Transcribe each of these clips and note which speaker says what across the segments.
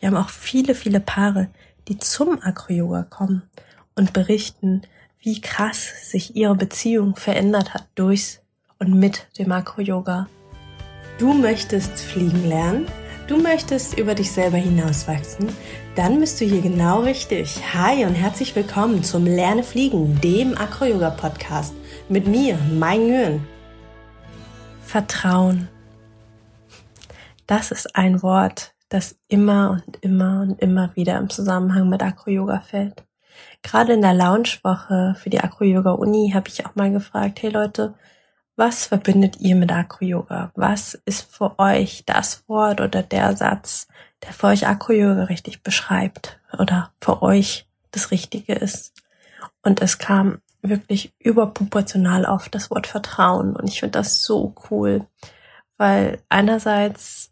Speaker 1: Wir haben auch viele, viele Paare, die zum Acro-Yoga kommen und berichten, wie krass sich ihre Beziehung verändert hat durch und mit dem Acro-Yoga. Du möchtest fliegen lernen? Du möchtest über dich selber hinauswachsen? Dann bist du hier genau richtig. Hi und herzlich willkommen zum Lerne Fliegen, dem Acro-Yoga-Podcast mit mir, Mai Nguyen. Vertrauen. Das ist ein Wort, das immer und immer und immer wieder im Zusammenhang mit Acro-Yoga fällt. Gerade in der Launchwoche für die Acro-Yoga-Uni habe ich auch mal gefragt, hey Leute, was verbindet ihr mit Acro-Yoga? Was ist für euch das Wort oder der Satz, der für euch Acro-Yoga richtig beschreibt oder für euch das Richtige ist? Und es kam wirklich überproportional oft das Wort Vertrauen und ich finde das so cool, weil einerseits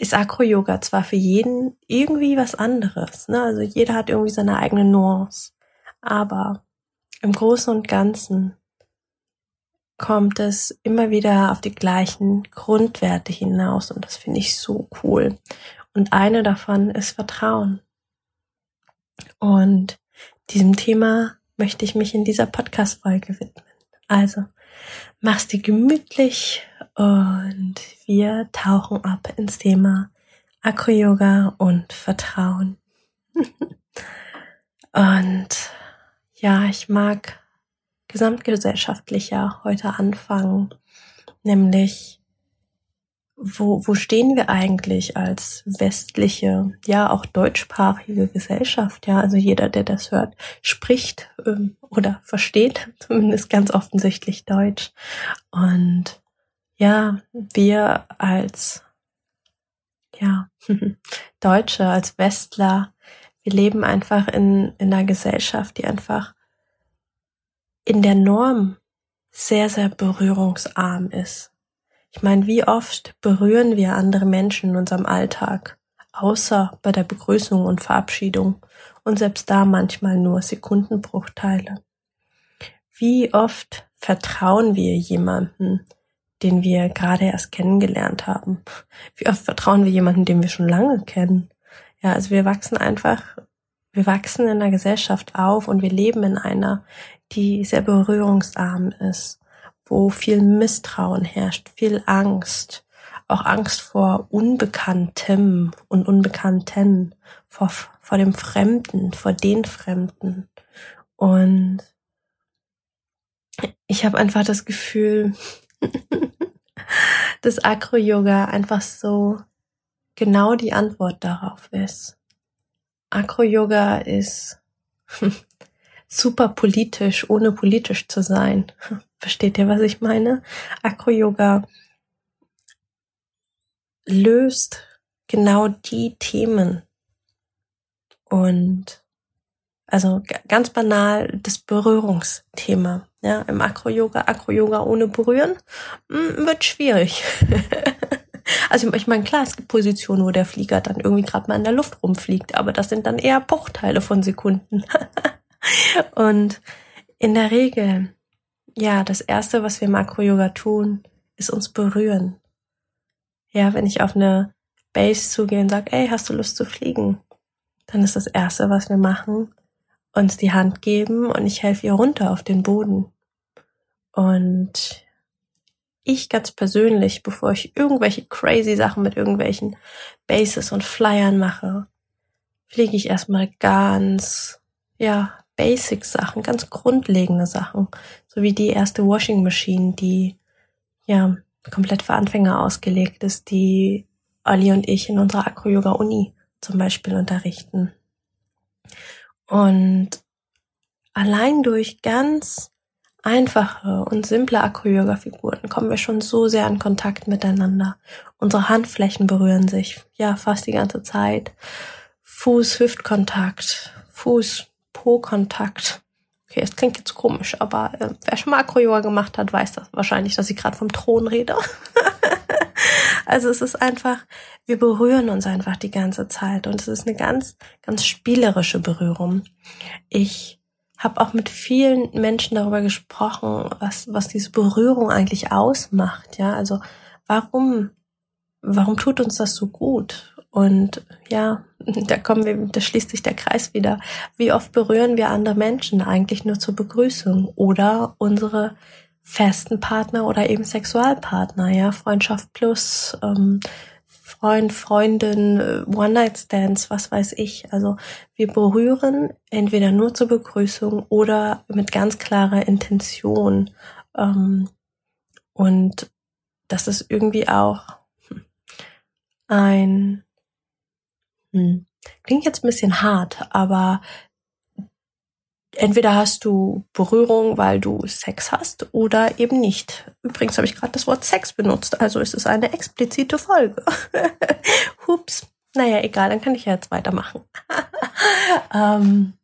Speaker 1: ist Acro-Yoga zwar für jeden irgendwie was anderes, ne? also jeder hat irgendwie seine eigene Nuance, aber im Großen und Ganzen kommt es immer wieder auf die gleichen Grundwerte hinaus und das finde ich so cool. Und eine davon ist Vertrauen. Und diesem Thema möchte ich mich in dieser Podcast-Folge widmen. Also, mach's dir gemütlich und wir tauchen ab ins Thema Akro-Yoga und Vertrauen. und ja, ich mag gesamtgesellschaftlicher heute anfangen, nämlich wo, wo stehen wir eigentlich als westliche, ja auch deutschsprachige Gesellschaft? Ja, also jeder, der das hört, spricht ähm, oder versteht zumindest ganz offensichtlich Deutsch. Und ja, wir als ja Deutsche, als Westler, wir leben einfach in, in einer Gesellschaft, die einfach in der Norm sehr, sehr berührungsarm ist. Ich meine, wie oft berühren wir andere Menschen in unserem Alltag, außer bei der Begrüßung und Verabschiedung und selbst da manchmal nur Sekundenbruchteile. Wie oft vertrauen wir jemanden, den wir gerade erst kennengelernt haben? Wie oft vertrauen wir jemanden, den wir schon lange kennen? Ja, also wir wachsen einfach, wir wachsen in einer Gesellschaft auf und wir leben in einer, die sehr berührungsarm ist wo viel Misstrauen herrscht, viel Angst, auch Angst vor Unbekanntem und Unbekannten, vor, vor dem Fremden, vor den Fremden. Und ich habe einfach das Gefühl, dass Acro-Yoga einfach so genau die Antwort darauf ist. Acro-Yoga ist super politisch, ohne politisch zu sein. Versteht ihr, was ich meine? Acro-Yoga löst genau die Themen. Und also ganz banal das Berührungsthema. Ja, im Acro-Yoga, Acro-Yoga ohne Berühren hm, wird schwierig. also ich meine, klar, es gibt Positionen, wo der Flieger dann irgendwie gerade mal in der Luft rumfliegt, aber das sind dann eher Bruchteile von Sekunden. Und in der Regel ja, das erste, was wir im Acro-Yoga tun, ist uns berühren. Ja, wenn ich auf eine Base zugehe und sage, ey, hast du Lust zu fliegen? Dann ist das erste, was wir machen, uns die Hand geben und ich helfe ihr runter auf den Boden. Und ich ganz persönlich, bevor ich irgendwelche crazy Sachen mit irgendwelchen Bases und Flyern mache, fliege ich erstmal ganz, ja, Basic-Sachen, ganz grundlegende Sachen, so wie die erste Washing Machine, die ja komplett für Anfänger ausgelegt ist, die Ali und ich in unserer Acro-Yoga-Uni zum Beispiel unterrichten. Und allein durch ganz einfache und simple Acro-Yoga-Figuren kommen wir schon so sehr in Kontakt miteinander. Unsere Handflächen berühren sich, ja, fast die ganze Zeit. Fuß-Hüft-Kontakt, Fuß Po-Kontakt. Okay, es klingt jetzt komisch, aber äh, wer schon mal Acro-Yoga gemacht hat, weiß das wahrscheinlich, dass ich gerade vom Thron rede. also es ist einfach, wir berühren uns einfach die ganze Zeit und es ist eine ganz, ganz spielerische Berührung. Ich habe auch mit vielen Menschen darüber gesprochen, was, was diese Berührung eigentlich ausmacht. Ja, also warum, warum tut uns das so gut? Und ja, da kommen wir, da schließt sich der Kreis wieder. Wie oft berühren wir andere Menschen eigentlich nur zur Begrüßung oder unsere festen Partner oder eben Sexualpartner, ja, Freundschaft plus, ähm, Freund, Freundin, äh, One-Night-Stands, was weiß ich. Also wir berühren entweder nur zur Begrüßung oder mit ganz klarer Intention. Ähm, und das ist irgendwie auch ein, hm, klingt jetzt ein bisschen hart, aber entweder hast du Berührung, weil du Sex hast oder eben nicht. Übrigens habe ich gerade das Wort Sex benutzt, also ist es eine explizite Folge. Hups. Naja, egal, dann kann ich ja jetzt weitermachen. ähm,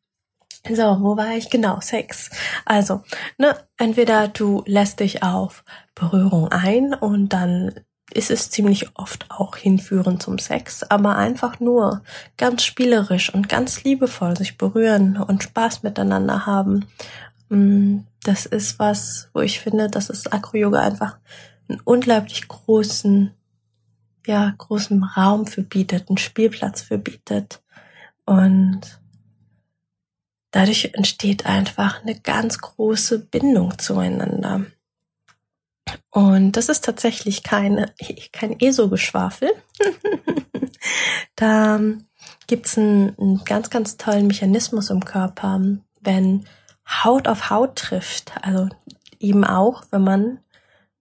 Speaker 1: so, wo war ich? Genau, Sex. Also, ne, entweder du lässt dich auf Berührung ein und dann ist es ziemlich oft auch hinführend zum Sex, aber einfach nur ganz spielerisch und ganz liebevoll sich berühren und Spaß miteinander haben. Mm, das ist was, wo ich finde, dass es Acro-Yoga einfach einen unglaublich großen, ja, großen Raum für bietet, einen Spielplatz für bietet. Und dadurch entsteht einfach eine ganz große Bindung zueinander. Und das ist tatsächlich keine, kein ESO-Geschwafel. da gibt's einen, einen ganz, ganz tollen Mechanismus im Körper, wenn Haut auf Haut trifft. Also eben auch, wenn man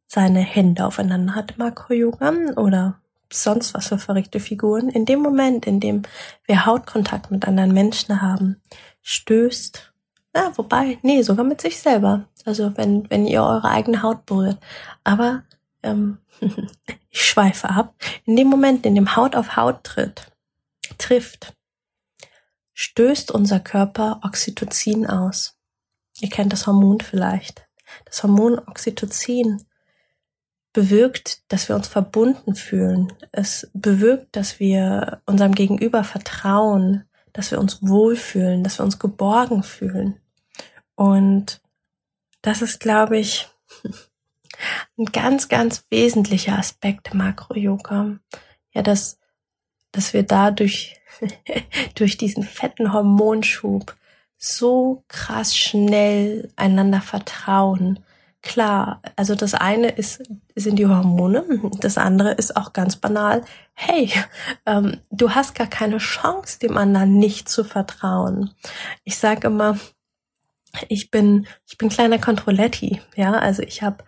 Speaker 1: seine Hände aufeinander hat Makro-Yoga oder sonst was für verrückte Figuren. In dem Moment, in dem wir Hautkontakt mit anderen Menschen haben, stößt ja, wobei, nee, sogar mit sich selber. Also wenn, wenn ihr eure eigene Haut berührt. Aber ähm, ich schweife ab. In dem Moment, in dem Haut auf Haut tritt, trifft, stößt unser Körper Oxytocin aus. Ihr kennt das Hormon vielleicht. Das Hormon Oxytocin bewirkt, dass wir uns verbunden fühlen. Es bewirkt, dass wir unserem Gegenüber vertrauen, dass wir uns wohlfühlen, dass wir uns geborgen fühlen. Und das ist, glaube ich, ein ganz, ganz wesentlicher Aspekt Makro-Yoga. Ja, dass, dass wir dadurch, durch diesen fetten Hormonschub so krass schnell einander vertrauen. Klar, also das eine ist, sind die Hormone, das andere ist auch ganz banal, hey, ähm, du hast gar keine Chance, dem anderen nicht zu vertrauen. Ich sage immer, ich bin, ich bin kleiner Controletti, ja, also ich habe,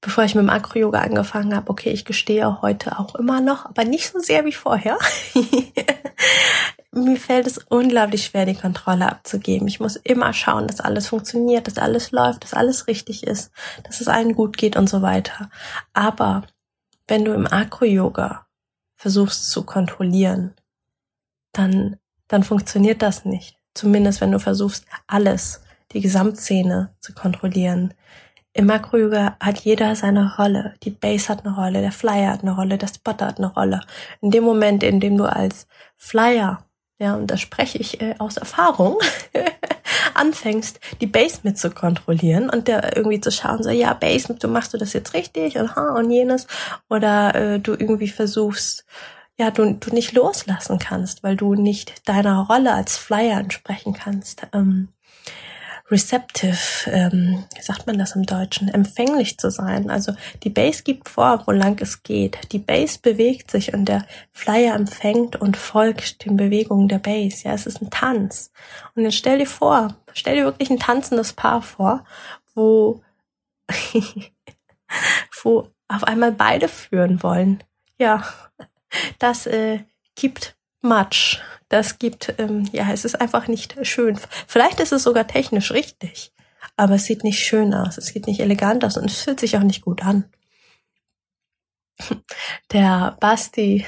Speaker 1: bevor ich mit dem Acro-Yoga angefangen habe, okay, ich gestehe heute auch immer noch, aber nicht so sehr wie vorher. Mir fällt es unglaublich schwer, die Kontrolle abzugeben. Ich muss immer schauen, dass alles funktioniert, dass alles läuft, dass alles richtig ist, dass es allen gut geht und so weiter. Aber wenn du im Acro-Yoga versuchst zu kontrollieren, dann, dann funktioniert das nicht. Zumindest wenn du versuchst, alles die Gesamtszene zu kontrollieren. Im Makro-Yoga hat jeder seine Rolle. Die Base hat eine Rolle, der Flyer hat eine Rolle, der Spotter hat eine Rolle. In dem Moment, in dem du als Flyer, ja, und da spreche ich äh, aus Erfahrung, anfängst, die Base mit zu kontrollieren und der irgendwie zu schauen, so, ja, Base, du machst du das jetzt richtig und ha und jenes, oder äh, du irgendwie versuchst, ja, du, du nicht loslassen kannst, weil du nicht deiner Rolle als Flyer entsprechen kannst. Ähm, receptive, ähm, wie sagt man das im Deutschen, empfänglich zu sein. Also die Base gibt vor, wo lang es geht. Die Base bewegt sich und der Flyer empfängt und folgt den Bewegungen der Base. Ja, es ist ein Tanz. Und jetzt stell dir vor, stell dir wirklich ein tanzendes Paar vor, wo, wo auf einmal beide führen wollen. Ja, das äh, gibt much das gibt, ähm, ja, es ist einfach nicht schön. Vielleicht ist es sogar technisch richtig, aber es sieht nicht schön aus, es sieht nicht elegant aus und es fühlt sich auch nicht gut an. Der Basti,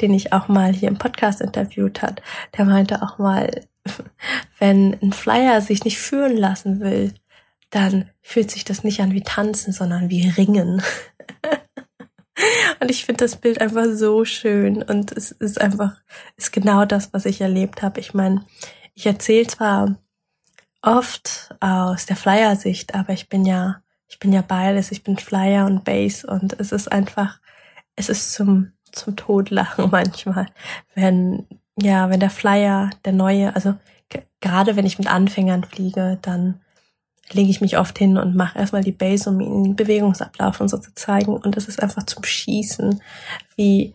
Speaker 1: den ich auch mal hier im Podcast interviewt hat, der meinte auch mal, wenn ein Flyer sich nicht führen lassen will, dann fühlt sich das nicht an wie tanzen, sondern wie ringen. Und ich finde das Bild einfach so schön und es ist einfach, ist genau das, was ich erlebt habe. Ich meine, ich erzähle zwar oft aus der Flyer-Sicht, aber ich bin ja, ich bin ja beides. Ich bin Flyer und Bass und es ist einfach, es ist zum, zum Todlachen manchmal, wenn, ja, wenn der Flyer, der neue, also gerade wenn ich mit Anfängern fliege, dann lege ich mich oft hin und mache erstmal die Base, um ihnen den Bewegungsablauf und so zu zeigen. Und es ist einfach zum Schießen, wie,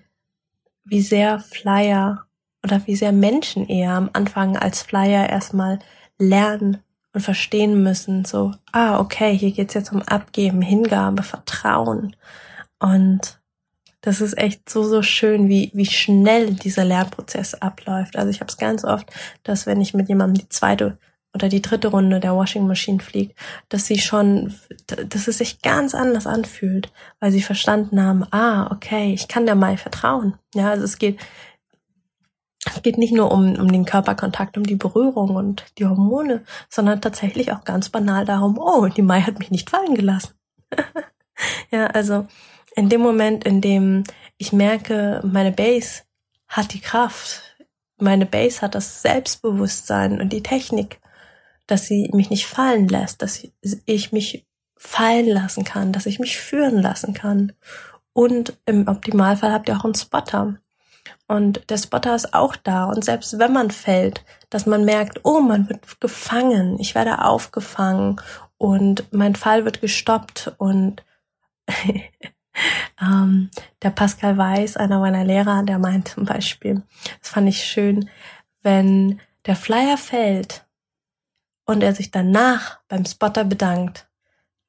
Speaker 1: wie sehr Flyer oder wie sehr Menschen eher am Anfang als Flyer erstmal lernen und verstehen müssen, so, ah, okay, hier geht's jetzt um Abgeben, Hingabe, Vertrauen. Und das ist echt so, so schön, wie, wie schnell dieser Lernprozess abläuft. Also ich habe es ganz oft, dass wenn ich mit jemandem die zweite oder die dritte Runde der Washing Machine fliegt, dass sie schon, dass es sich ganz anders anfühlt, weil sie verstanden haben, ah, okay, ich kann der Mai vertrauen. Ja, also es geht, es geht nicht nur um, um den Körperkontakt, um die Berührung und die Hormone, sondern tatsächlich auch ganz banal darum, oh, die Mai hat mich nicht fallen gelassen. ja, also in dem Moment, in dem ich merke, meine Base hat die Kraft, meine Base hat das Selbstbewusstsein und die Technik, dass sie mich nicht fallen lässt, dass ich mich fallen lassen kann, dass ich mich führen lassen kann. Und im Optimalfall habt ihr auch einen Spotter. Und der Spotter ist auch da. Und selbst wenn man fällt, dass man merkt, oh, man wird gefangen, ich werde aufgefangen und mein Fall wird gestoppt und ähm, der Pascal Weiß, einer meiner Lehrer, der meint zum Beispiel, das fand ich schön, wenn der Flyer fällt und er sich danach beim Spotter bedankt,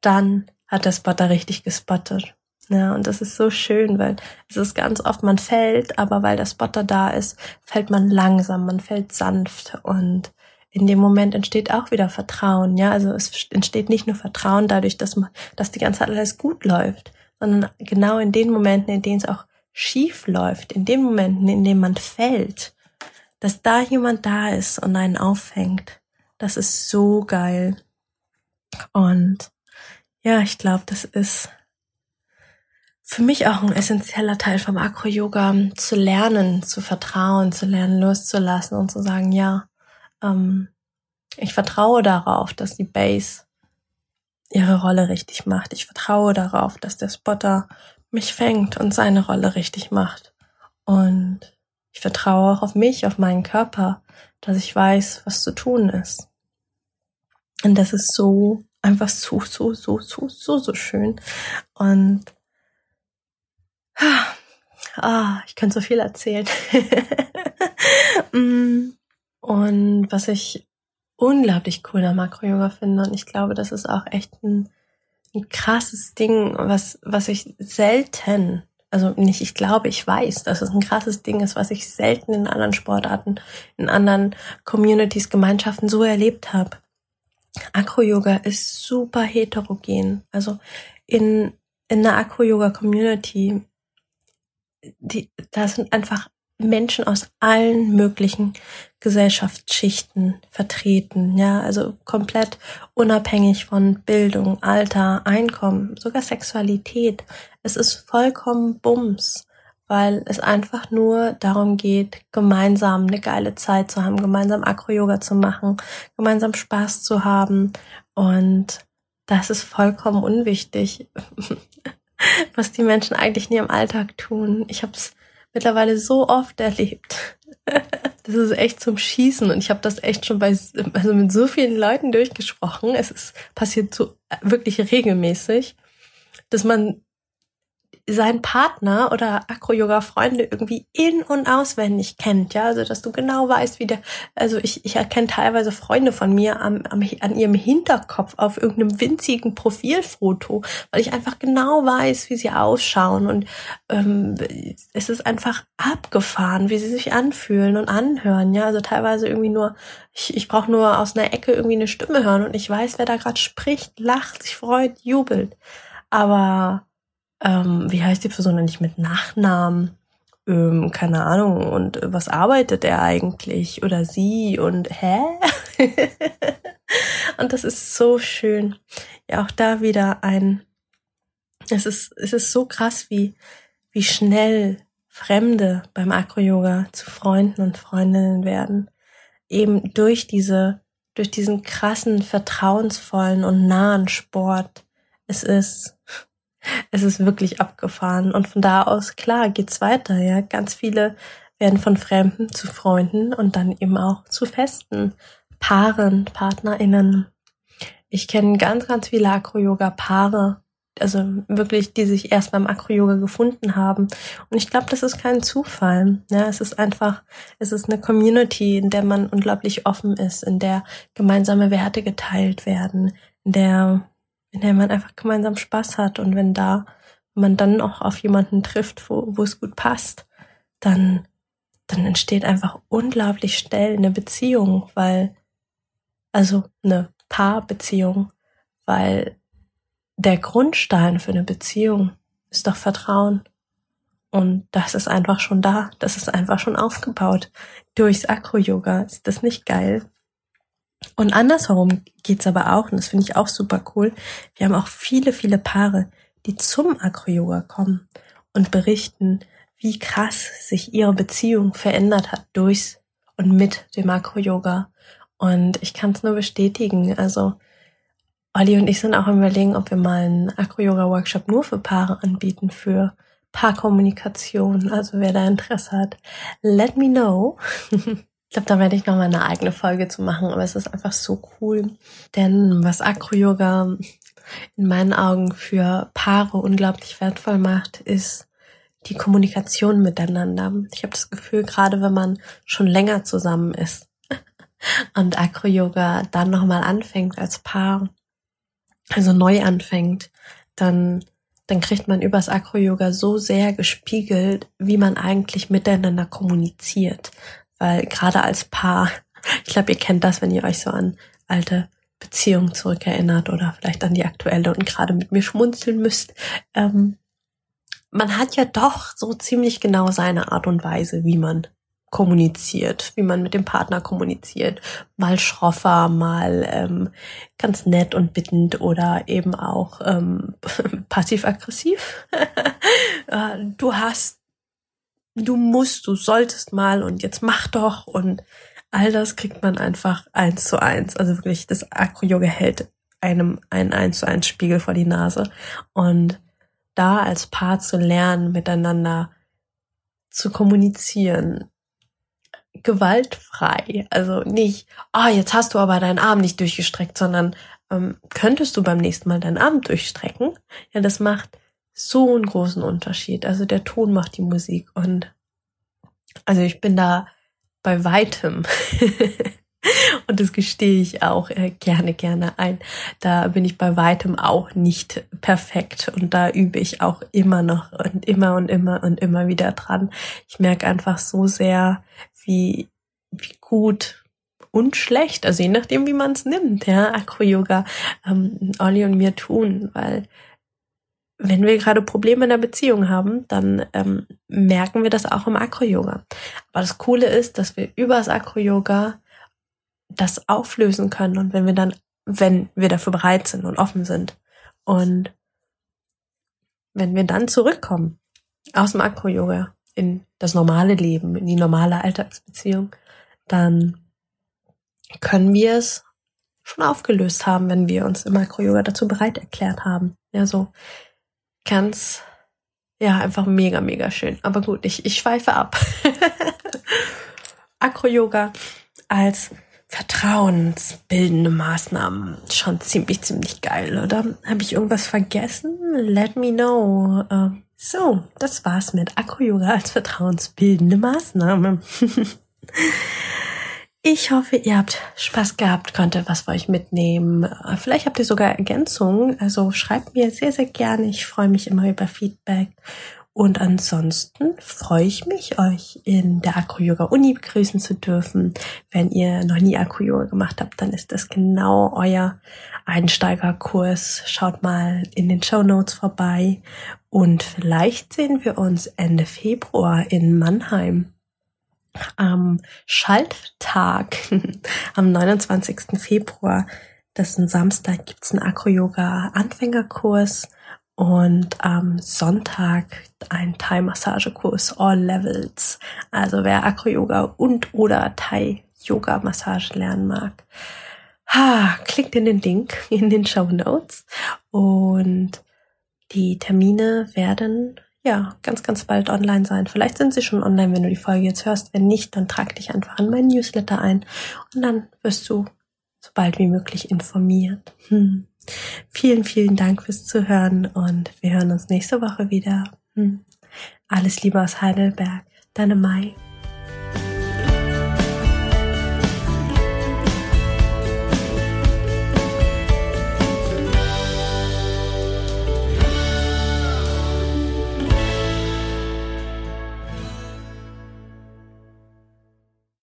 Speaker 1: dann hat der Spotter richtig gespottet. Ja, und das ist so schön, weil es ist ganz oft, man fällt, aber weil der Spotter da ist, fällt man langsam, man fällt sanft und in dem Moment entsteht auch wieder Vertrauen. Ja, also es entsteht nicht nur Vertrauen dadurch, dass man, dass die ganze Zeit alles gut läuft, sondern genau in den Momenten, in denen es auch schief läuft, in den Momenten, in denen man fällt, dass da jemand da ist und einen auffängt. Das ist so geil. Und ja, ich glaube, das ist für mich auch ein essentieller Teil vom Akro-Yoga, zu lernen, zu vertrauen, zu lernen, loszulassen und zu sagen, ja, ähm, ich vertraue darauf, dass die Base ihre Rolle richtig macht. Ich vertraue darauf, dass der Spotter mich fängt und seine Rolle richtig macht. Und ich vertraue auch auf mich, auf meinen Körper, dass ich weiß, was zu tun ist. Und das ist so einfach so, so, so, so, so, so schön. Und Ah, ich könnte so viel erzählen. Mm, und was ich unglaublich cool am Makro-Yoga finde, und ich glaube, das ist auch echt ein, ein krasses Ding, was, was ich selten, also nicht, ich glaube, ich weiß, dass es ein krasses Ding ist, was ich selten in anderen Sportarten, in anderen Communities, Gemeinschaften so erlebt habe. Acro-Yoga ist super heterogen. Also in, in der Acro-Yoga-Community die, da sind einfach Menschen aus allen möglichen Gesellschaftsschichten vertreten, ja, also komplett unabhängig von Bildung, Alter, Einkommen, sogar Sexualität. Es ist vollkommen Bums, weil es einfach nur darum geht, gemeinsam eine geile Zeit zu haben, gemeinsam Acro-Yoga zu machen, gemeinsam Spaß zu haben und das ist vollkommen unwichtig. was die Menschen eigentlich nie im Alltag tun. Ich habe es mittlerweile so oft erlebt. Das ist echt zum Schießen und ich habe das echt schon bei also mit so vielen Leuten durchgesprochen. Es ist passiert so wirklich regelmäßig, dass man seinen Partner oder Acro-Yoga-Freunde irgendwie in- und auswendig kennt, ja, also dass du genau weißt, wie der, also ich, ich erkenne teilweise Freunde von mir am, am, an ihrem Hinterkopf auf irgendeinem winzigen Profilfoto, weil ich einfach genau weiß, wie sie ausschauen und ähm, es ist einfach abgefahren, wie sie sich anfühlen und anhören, ja, also teilweise irgendwie nur, ich, ich brauche nur aus einer Ecke irgendwie eine Stimme hören und ich weiß, wer da gerade spricht, lacht, sich freut, jubelt, aber ähm, wie heißt die Person nicht mit Nachnamen? Ähm, keine Ahnung, und was arbeitet er eigentlich? Oder sie? Und hä? und das ist so schön. Ja, auch da wieder ein, es ist, es ist so krass, wie, wie schnell Fremde beim Acro-Yoga zu Freunden und Freundinnen werden. Eben durch diese, durch diesen krassen, vertrauensvollen und nahen Sport. Es ist, es ist wirklich abgefahren. Und von da aus, klar, geht's weiter, ja. Ganz viele werden von Fremden zu Freunden und dann eben auch zu festen Paaren, PartnerInnen. Ich kenne ganz, ganz viele Acro-Yoga-Paare, also wirklich, die sich erst beim Acro-Yoga gefunden haben. Und ich glaube, das ist kein Zufall. Ja, es ist einfach, es ist eine Community, in der man unglaublich offen ist, in der gemeinsame Werte geteilt werden, in der, in der man einfach gemeinsam Spaß hat. Und wenn da man dann auch auf jemanden trifft, wo, wo es gut passt, dann, dann entsteht einfach unglaublich schnell eine Beziehung, weil, also eine Paarbeziehung, weil der Grundstein für eine Beziehung ist doch Vertrauen. Und das ist einfach schon da. Das ist einfach schon aufgebaut. Durchs Akro-Yoga. Ist das nicht geil? Und andersherum geht's aber auch, und das finde ich auch super cool. Wir haben auch viele, viele Paare, die zum Akro-Yoga kommen und berichten, wie krass sich ihre Beziehung verändert hat durchs und mit dem Akro-Yoga. Und ich kann es nur bestätigen. Also Olli und ich sind auch im Überlegen, ob wir mal einen Acro-Yoga-Workshop nur für Paare anbieten, für Paarkommunikation. Also wer da Interesse hat, let me know. ich glaube, da werde ich noch mal eine eigene Folge zu machen, aber es ist einfach so cool. Denn was Acro-Yoga in meinen Augen für Paare unglaublich wertvoll macht, ist die Kommunikation miteinander. Ich habe das Gefühl, gerade wenn man schon länger zusammen ist und Acro-Yoga dann nochmal anfängt als Paar, also neu anfängt, dann, dann kriegt man übers Acro-Yoga so sehr gespiegelt, wie man eigentlich miteinander kommuniziert. Weil gerade als Paar, ich glaube, ihr kennt das, wenn ihr euch so an alte Beziehungen zurückerinnert oder vielleicht an die aktuelle und gerade mit mir schmunzeln müsst. Ähm, man hat ja doch so ziemlich genau seine Art und Weise, wie man kommuniziert, wie man mit dem Partner kommuniziert. Mal schroffer, mal ähm, ganz nett und bittend oder eben auch ähm, passiv-aggressiv. Äh, du hast, du musst, du solltest mal und jetzt mach doch und all das kriegt man einfach eins zu eins. Also wirklich, das Akro-Yoga hält einem einen eins zu eins Spiegel vor die Nase und da als Paar zu lernen, miteinander zu kommunizieren, gewaltfrei. Also nicht, ah, oh, jetzt hast du aber deinen Arm nicht durchgestreckt, sondern ähm, könntest du beim nächsten Mal deinen Arm durchstrecken? Ja, das macht so einen großen Unterschied. Also der Ton macht die Musik und also ich bin da bei weitem Und das gestehe ich auch äh, gerne, gerne ein. Da bin ich bei weitem auch nicht perfekt und da übe ich auch immer noch und immer und immer und immer wieder dran. Ich merke einfach so sehr, wie, wie gut und schlecht, also je nachdem, wie man es nimmt, ja, Acro-Yoga, ähm, Olli und mir tun, weil wenn wir gerade Probleme in der Beziehung haben, dann ähm, merken wir das auch im Acro-Yoga. Aber das Coole ist, dass wir über das Acro-Yoga das auflösen können und wenn wir dann, wenn wir dafür bereit sind und offen sind und wenn wir dann zurückkommen aus dem Akro-Yoga in das normale Leben, in die normale Alltagsbeziehung, dann können wir es schon aufgelöst haben, wenn wir uns im Akro-Yoga dazu bereit erklärt haben. Ja, so ganz, ja, einfach mega, mega schön. Aber gut, ich, ich schweife ab. Akro-Yoga als vertrauensbildende Maßnahmen. Schon ziemlich, ziemlich geil, oder? Habe ich irgendwas vergessen? Let me know. Uh, so, das war's mit Akku-Yoga als vertrauensbildende Maßnahme. ich hoffe, ihr habt Spaß gehabt, konntet was für euch mitnehmen. Vielleicht habt ihr sogar Ergänzungen. Also schreibt mir sehr, sehr gerne. Ich freue mich immer über Feedback. Und ansonsten freue ich mich, euch in der Acro-Yoga Uni begrüßen zu dürfen. Wenn ihr noch nie Acro-Yoga gemacht habt, dann ist das genau euer Einsteigerkurs. Schaut mal in den Show Notes vorbei. Und vielleicht sehen wir uns Ende Februar in Mannheim. Am Schalttag, am 29. Februar, das ist ein Samstag, gibt's einen Acro-Yoga-Anfängerkurs und am Sonntag ein Thai-Massagekurs All Levels. Also wer Acro-Yoga und oder Thai-Yoga-Massage lernen mag, ha, klickt in den Link in den Show Notes und die Termine werden ja, ganz, ganz bald online sein. Vielleicht sind sie schon online, wenn du die Folge jetzt hörst. Wenn nicht, dann trag dich einfach in meinen Newsletter ein und dann wirst du so bald wie möglich informiert. Hm. Vielen, vielen Dank fürs Zuhören und wir hören uns nächste Woche wieder. Hm. Alles Liebe aus Heidelberg, deine Mai.